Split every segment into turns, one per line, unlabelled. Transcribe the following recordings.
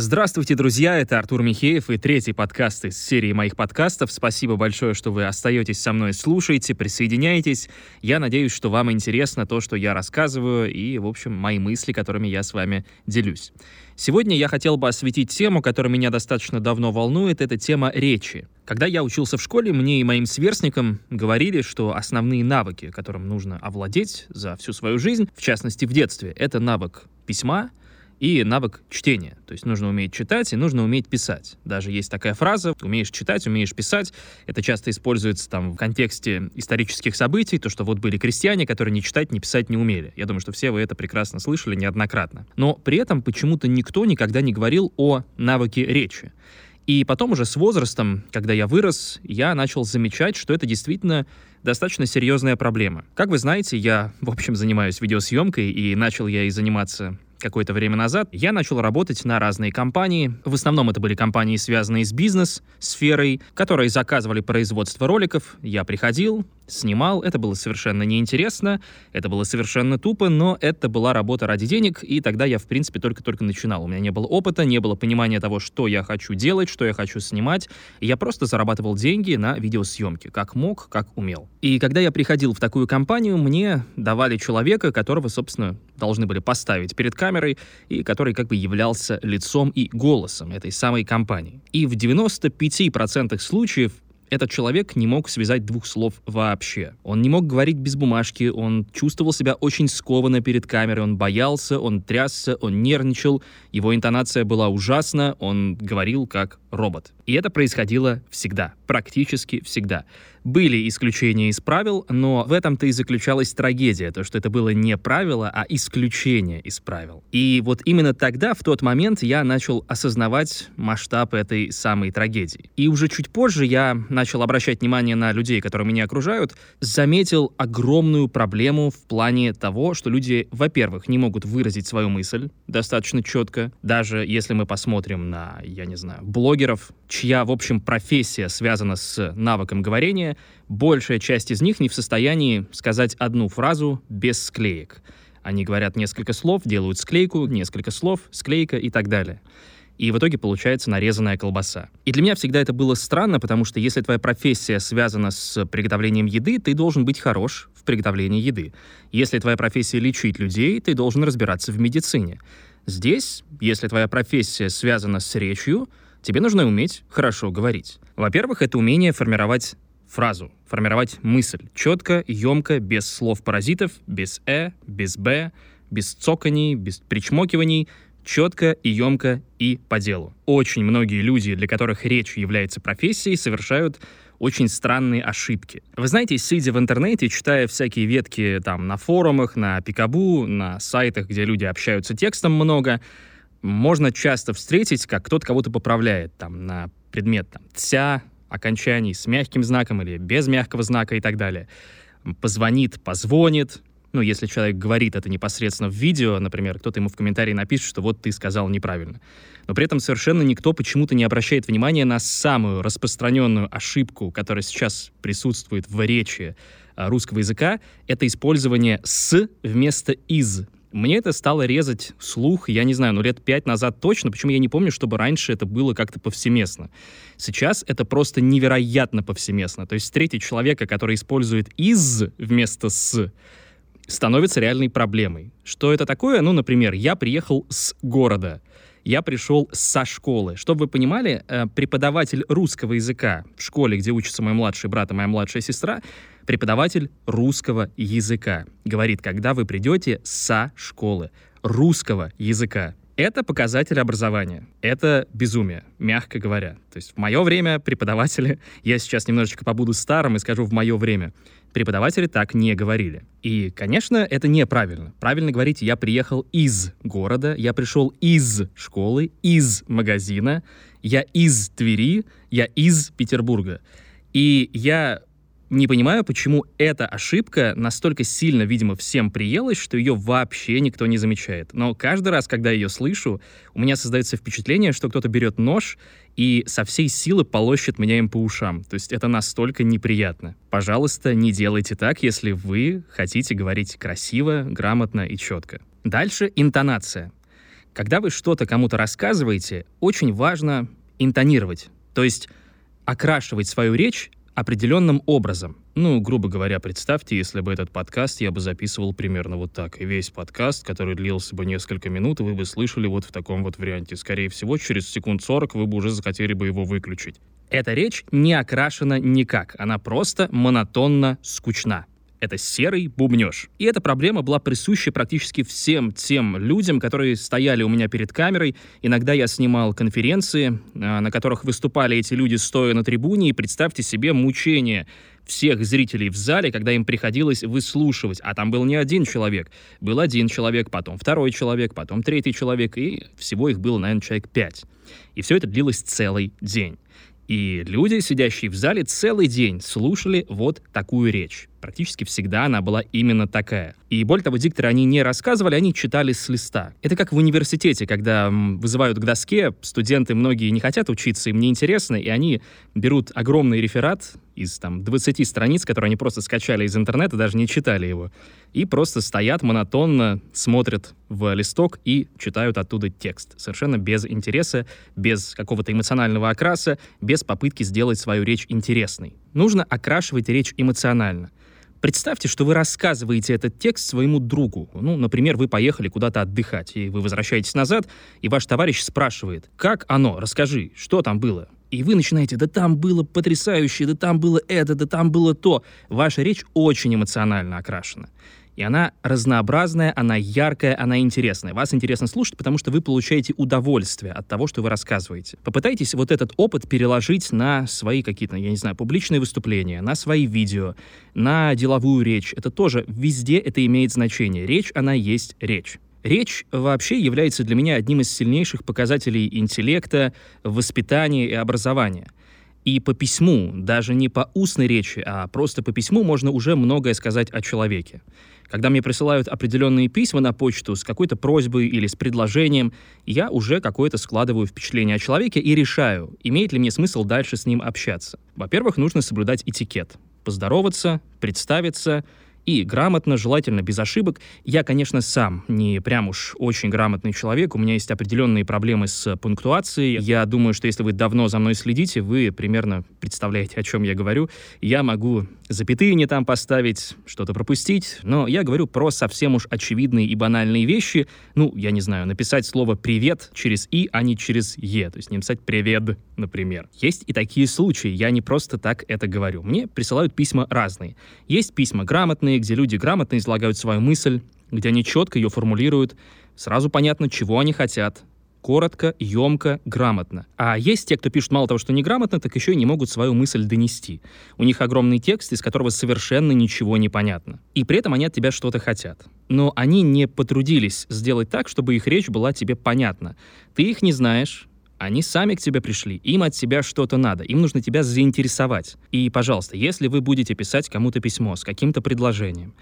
Здравствуйте, друзья, это Артур Михеев и третий подкаст из серии моих подкастов. Спасибо большое, что вы остаетесь со мной, слушаете, присоединяетесь. Я надеюсь, что вам интересно то, что я рассказываю и, в общем, мои мысли, которыми я с вами делюсь. Сегодня я хотел бы осветить тему, которая меня достаточно давно волнует, это тема речи. Когда я учился в школе, мне и моим сверстникам говорили, что основные навыки, которым нужно овладеть за всю свою жизнь, в частности в детстве, это навык письма, и навык чтения. То есть нужно уметь читать и нужно уметь писать. Даже есть такая фраза «умеешь читать, умеешь писать». Это часто используется там в контексте исторических событий, то, что вот были крестьяне, которые ни читать, ни писать не умели. Я думаю, что все вы это прекрасно слышали неоднократно. Но при этом почему-то никто никогда не говорил о навыке речи. И потом уже с возрастом, когда я вырос, я начал замечать, что это действительно достаточно серьезная проблема. Как вы знаете, я, в общем, занимаюсь видеосъемкой, и начал я и заниматься какое-то время назад я начал работать на разные компании. В основном это были компании, связанные с бизнес-сферой, которые заказывали производство роликов. Я приходил, снимал, это было совершенно неинтересно, это было совершенно тупо, но это была работа ради денег, и тогда я, в принципе, только-только начинал. У меня не было опыта, не было понимания того, что я хочу делать, что я хочу снимать. Я просто зарабатывал деньги на видеосъемке, как мог, как умел. И когда я приходил в такую компанию, мне давали человека, которого, собственно, должны были поставить перед камерой, и который как бы являлся лицом и голосом этой самой компании. И в 95% случаев этот человек не мог связать двух слов вообще. Он не мог говорить без бумажки, он чувствовал себя очень скованно перед камерой, он боялся, он трясся, он нервничал, его интонация была ужасна, он говорил как робот. И это происходило всегда, практически всегда. Были исключения из правил, но в этом-то и заключалась трагедия, то, что это было не правило, а исключение из правил. И вот именно тогда, в тот момент, я начал осознавать масштаб этой самой трагедии. И уже чуть позже я начал обращать внимание на людей, которые меня окружают, заметил огромную проблему в плане того, что люди, во-первых, не могут выразить свою мысль достаточно четко, даже если мы посмотрим на, я не знаю, блогеров, чья, в общем, профессия связана с навыком говорения, большая часть из них не в состоянии сказать одну фразу без склеек. Они говорят несколько слов, делают склейку, несколько слов, склейка и так далее. И в итоге получается нарезанная колбаса. И для меня всегда это было странно, потому что если твоя профессия связана с приготовлением еды, ты должен быть хорош в приготовлении еды. Если твоя профессия лечить людей, ты должен разбираться в медицине. Здесь, если твоя профессия связана с речью, тебе нужно уметь хорошо говорить. Во-первых, это умение формировать фразу, формировать мысль четко, емко, без слов-паразитов, без «э», без «б», без цоканий, без причмокиваний, четко и емко и по делу. Очень многие люди, для которых речь является профессией, совершают очень странные ошибки. Вы знаете, сидя в интернете, читая всякие ветки там на форумах, на Пикабу, на сайтах, где люди общаются текстом много, можно часто встретить, как кто-то кого-то поправляет там на предмет там, «тся», окончаний с мягким знаком или без мягкого знака и так далее. Позвонит, позвонит. Ну, если человек говорит это непосредственно в видео, например, кто-то ему в комментарии напишет, что вот ты сказал неправильно. Но при этом совершенно никто почему-то не обращает внимания на самую распространенную ошибку, которая сейчас присутствует в речи а, русского языка, это использование «с» вместо «из». Мне это стало резать слух, я не знаю, ну лет пять назад точно, почему я не помню, чтобы раньше это было как-то повсеместно. Сейчас это просто невероятно повсеместно. То есть встретить человека, который использует «из» вместо «с», становится реальной проблемой. Что это такое? Ну, например, я приехал с города, я пришел со школы. Чтобы вы понимали, э, преподаватель русского языка в школе, где учится мой младший брат и моя младшая сестра, преподаватель русского языка. Говорит, когда вы придете со школы русского языка. Это показатель образования. Это безумие, мягко говоря. То есть в мое время преподаватели, я сейчас немножечко побуду старым и скажу в мое время, преподаватели так не говорили. И, конечно, это неправильно. Правильно говорить, я приехал из города, я пришел из школы, из магазина, я из Твери, я из Петербурга. И я не понимаю, почему эта ошибка настолько сильно, видимо, всем приелась, что ее вообще никто не замечает. Но каждый раз, когда ее слышу, у меня создается впечатление, что кто-то берет нож и со всей силы полощет меня им по ушам. То есть это настолько неприятно. Пожалуйста, не делайте так, если вы хотите говорить красиво, грамотно и четко. Дальше интонация. Когда вы что-то кому-то рассказываете, очень важно интонировать, то есть окрашивать свою речь определенным образом. Ну, грубо говоря, представьте, если бы этот подкаст я бы записывал примерно вот так. И весь подкаст, который длился бы несколько минут, вы бы слышали вот в таком вот варианте. Скорее всего, через секунд 40 вы бы уже захотели бы его выключить. Эта речь не окрашена никак. Она просто монотонно скучна это серый бубнеж. И эта проблема была присуща практически всем тем людям, которые стояли у меня перед камерой. Иногда я снимал конференции, а, на которых выступали эти люди, стоя на трибуне, и представьте себе мучение всех зрителей в зале, когда им приходилось выслушивать. А там был не один человек. Был один человек, потом второй человек, потом третий человек, и всего их было, наверное, человек пять. И все это длилось целый день. И люди, сидящие в зале, целый день слушали вот такую речь. Практически всегда она была именно такая. И более того, дикторы они не рассказывали, они читали с листа. Это как в университете, когда вызывают к доске, студенты многие не хотят учиться, им неинтересно, и они берут огромный реферат из там 20 страниц, которые они просто скачали из интернета, даже не читали его, и просто стоят монотонно, смотрят в листок и читают оттуда текст. Совершенно без интереса, без какого-то эмоционального окраса, без попытки сделать свою речь интересной. Нужно окрашивать речь эмоционально. Представьте, что вы рассказываете этот текст своему другу. Ну, например, вы поехали куда-то отдыхать, и вы возвращаетесь назад, и ваш товарищ спрашивает, как оно, расскажи, что там было? И вы начинаете, да там было потрясающе, да там было это, да там было то. Ваша речь очень эмоционально окрашена. И она разнообразная, она яркая, она интересная. Вас интересно слушать, потому что вы получаете удовольствие от того, что вы рассказываете. Попытайтесь вот этот опыт переложить на свои какие-то, я не знаю, публичные выступления, на свои видео, на деловую речь. Это тоже везде это имеет значение. Речь, она есть речь. Речь вообще является для меня одним из сильнейших показателей интеллекта, воспитания и образования. И по письму, даже не по устной речи, а просто по письму можно уже многое сказать о человеке. Когда мне присылают определенные письма на почту с какой-то просьбой или с предложением, я уже какое-то складываю впечатление о человеке и решаю, имеет ли мне смысл дальше с ним общаться. Во-первых, нужно соблюдать этикет. Поздороваться, представиться — и грамотно, желательно без ошибок. Я, конечно, сам не прям уж очень грамотный человек, у меня есть определенные проблемы с пунктуацией. Я думаю, что если вы давно за мной следите, вы примерно представляете, о чем я говорю. Я могу запятые не там поставить, что-то пропустить, но я говорю про совсем уж очевидные и банальные вещи. Ну, я не знаю, написать слово «привет» через «и», а не через «е», то есть не написать «привет», например. Есть и такие случаи, я не просто так это говорю. Мне присылают письма разные. Есть письма грамотные, где люди грамотно излагают свою мысль, где они четко ее формулируют, сразу понятно, чего они хотят, коротко, емко, грамотно. А есть те, кто пишет мало того, что неграмотно, так еще и не могут свою мысль донести. У них огромный текст, из которого совершенно ничего не понятно. И при этом они от тебя что-то хотят. Но они не потрудились сделать так, чтобы их речь была тебе понятна. Ты их не знаешь, они сами к тебе пришли, им от тебя что-то надо, им нужно тебя заинтересовать. И, пожалуйста, если вы будете писать кому-то письмо с каким-то предложением,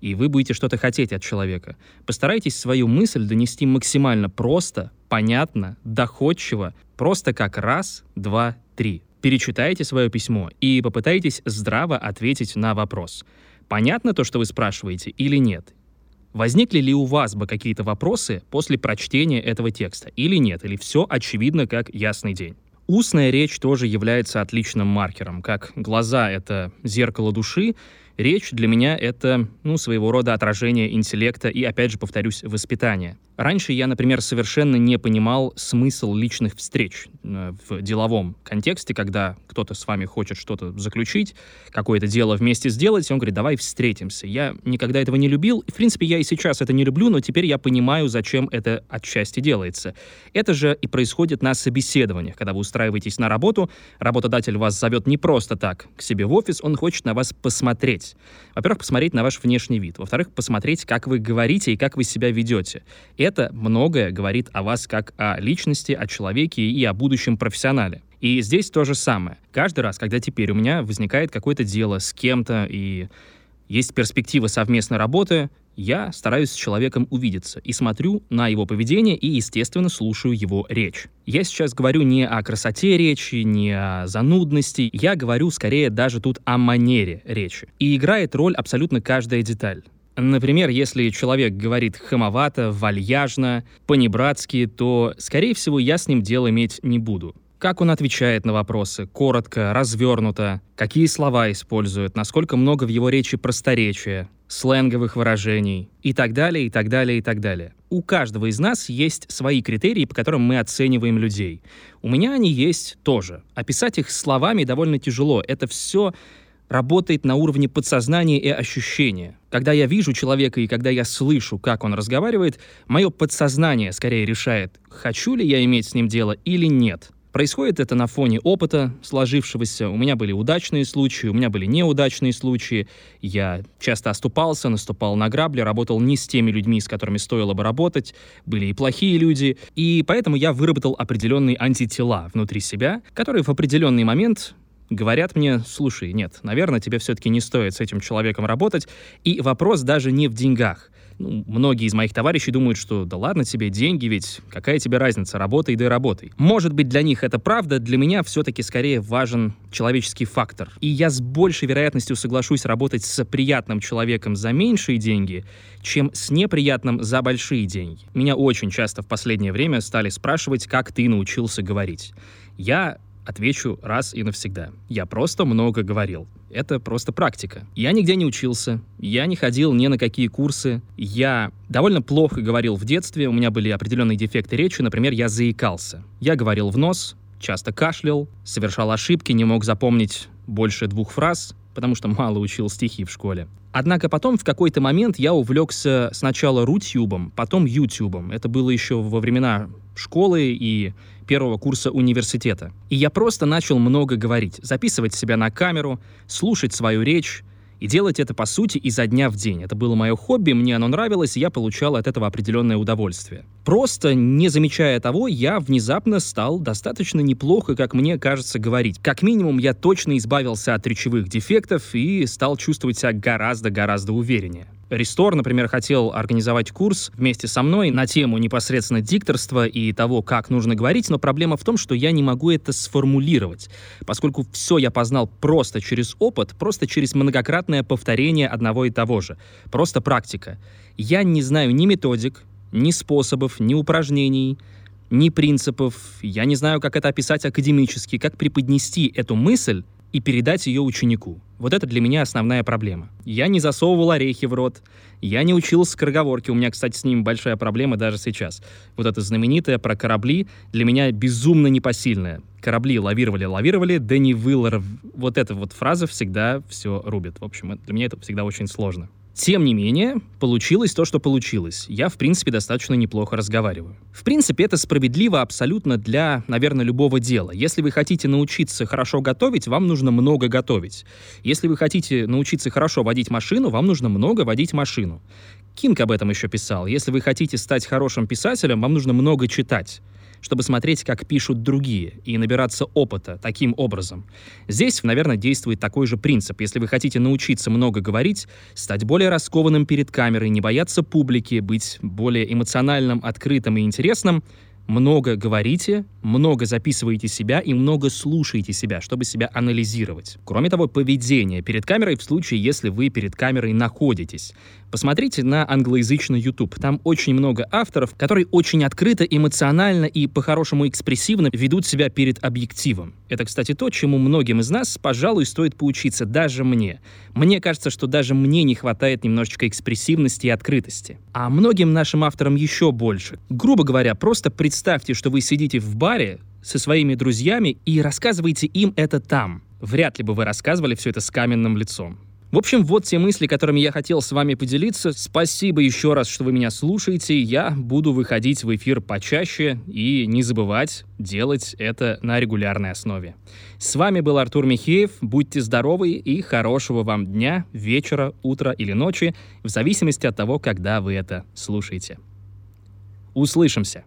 и вы будете что-то хотеть от человека, постарайтесь свою мысль донести максимально просто, понятно, доходчиво, просто как раз, два, три. Перечитайте свое письмо и попытайтесь здраво ответить на вопрос. Понятно то, что вы спрашиваете, или нет? Возникли ли у вас бы какие-то вопросы после прочтения этого текста или нет, или все очевидно как ясный день? Устная речь тоже является отличным маркером. Как глаза — это зеркало души, речь для меня — это, ну, своего рода отражение интеллекта и, опять же, повторюсь, воспитания. Раньше я, например, совершенно не понимал смысл личных встреч э, в деловом контексте, когда кто-то с вами хочет что-то заключить, какое-то дело вместе сделать, и он говорит, давай встретимся. Я никогда этого не любил, и, в принципе, я и сейчас это не люблю, но теперь я понимаю, зачем это отчасти делается. Это же и происходит на собеседованиях, когда вы устраиваетесь на работу, работодатель вас зовет не просто так к себе в офис, он хочет на вас посмотреть. Во-первых, посмотреть на ваш внешний вид. Во-вторых, посмотреть, как вы говорите и как вы себя ведете. Это многое говорит о вас как о личности, о человеке и о будущем профессионале. И здесь то же самое. Каждый раз, когда теперь у меня возникает какое-то дело с кем-то и есть перспектива совместной работы, я стараюсь с человеком увидеться и смотрю на его поведение и, естественно, слушаю его речь. Я сейчас говорю не о красоте речи, не о занудности, я говорю скорее даже тут о манере речи. И играет роль абсолютно каждая деталь. Например, если человек говорит хамовато, вальяжно, по-небратски, то, скорее всего, я с ним дел иметь не буду. Как он отвечает на вопросы, коротко, развернуто, какие слова использует, насколько много в его речи просторечия, сленговых выражений и так далее, и так далее, и так далее. У каждого из нас есть свои критерии, по которым мы оцениваем людей. У меня они есть тоже. Описать их словами довольно тяжело. Это все работает на уровне подсознания и ощущения. Когда я вижу человека и когда я слышу, как он разговаривает, мое подсознание скорее решает, хочу ли я иметь с ним дело или нет. Происходит это на фоне опыта сложившегося. У меня были удачные случаи, у меня были неудачные случаи. Я часто оступался, наступал на грабли, работал не с теми людьми, с которыми стоило бы работать. Были и плохие люди. И поэтому я выработал определенные антитела внутри себя, которые в определенный момент говорят мне, слушай, нет, наверное, тебе все-таки не стоит с этим человеком работать. И вопрос даже не в деньгах. Ну, многие из моих товарищей думают, что да ладно тебе, деньги ведь, какая тебе разница, работай да работай. Может быть, для них это правда, для меня все-таки скорее важен человеческий фактор. И я с большей вероятностью соглашусь работать с приятным человеком за меньшие деньги, чем с неприятным за большие деньги. Меня очень часто в последнее время стали спрашивать, как ты научился говорить. Я Отвечу раз и навсегда. Я просто много говорил. Это просто практика. Я нигде не учился, я не ходил ни на какие курсы. Я довольно плохо говорил в детстве, у меня были определенные дефекты речи, например, я заикался. Я говорил в нос, часто кашлял, совершал ошибки, не мог запомнить больше двух фраз, потому что мало учил стихи в школе. Однако потом в какой-то момент я увлекся сначала рутюбом, потом ютюбом. Это было еще во времена школы и первого курса университета. И я просто начал много говорить, записывать себя на камеру, слушать свою речь, и делать это, по сути, изо дня в день. Это было мое хобби, мне оно нравилось, и я получал от этого определенное удовольствие. Просто, не замечая того, я внезапно стал достаточно неплохо, как мне кажется, говорить. Как минимум, я точно избавился от речевых дефектов и стал чувствовать себя гораздо-гораздо увереннее. Рестор, например, хотел организовать курс вместе со мной на тему непосредственно дикторства и того, как нужно говорить, но проблема в том, что я не могу это сформулировать, поскольку все я познал просто через опыт, просто через многократное повторение одного и того же, просто практика. Я не знаю ни методик, ни способов, ни упражнений, ни принципов. Я не знаю, как это описать академически, как преподнести эту мысль и передать ее ученику. Вот это для меня основная проблема. Я не засовывал орехи в рот, я не учил скороговорки, у меня, кстати, с ним большая проблема даже сейчас. Вот это знаменитое про корабли для меня безумно непосильное. Корабли лавировали, лавировали, да не. Вот эта вот фраза всегда все рубит. В общем, для меня это всегда очень сложно. Тем не менее, получилось то, что получилось. Я, в принципе, достаточно неплохо разговариваю. В принципе, это справедливо абсолютно для, наверное, любого дела. Если вы хотите научиться хорошо готовить, вам нужно много готовить. Если вы хотите научиться хорошо водить машину, вам нужно много водить машину. Кинг об этом еще писал. Если вы хотите стать хорошим писателем, вам нужно много читать чтобы смотреть, как пишут другие, и набираться опыта таким образом. Здесь, наверное, действует такой же принцип. Если вы хотите научиться много говорить, стать более раскованным перед камерой, не бояться публики, быть более эмоциональным, открытым и интересным, много говорите, много записываете себя и много слушаете себя, чтобы себя анализировать. Кроме того, поведение перед камерой в случае, если вы перед камерой находитесь. Посмотрите на англоязычный YouTube. Там очень много авторов, которые очень открыто, эмоционально и по-хорошему экспрессивно ведут себя перед объективом. Это, кстати, то, чему многим из нас, пожалуй, стоит поучиться, даже мне. Мне кажется, что даже мне не хватает немножечко экспрессивности и открытости. А многим нашим авторам еще больше. Грубо говоря, просто представьте, что вы сидите в баре со своими друзьями и рассказываете им это там. Вряд ли бы вы рассказывали все это с каменным лицом. В общем, вот те мысли, которыми я хотел с вами поделиться. Спасибо еще раз, что вы меня слушаете. Я буду выходить в эфир почаще и не забывать делать это на регулярной основе. С вами был Артур Михеев. Будьте здоровы и хорошего вам дня, вечера, утра или ночи, в зависимости от того, когда вы это слушаете. Услышимся!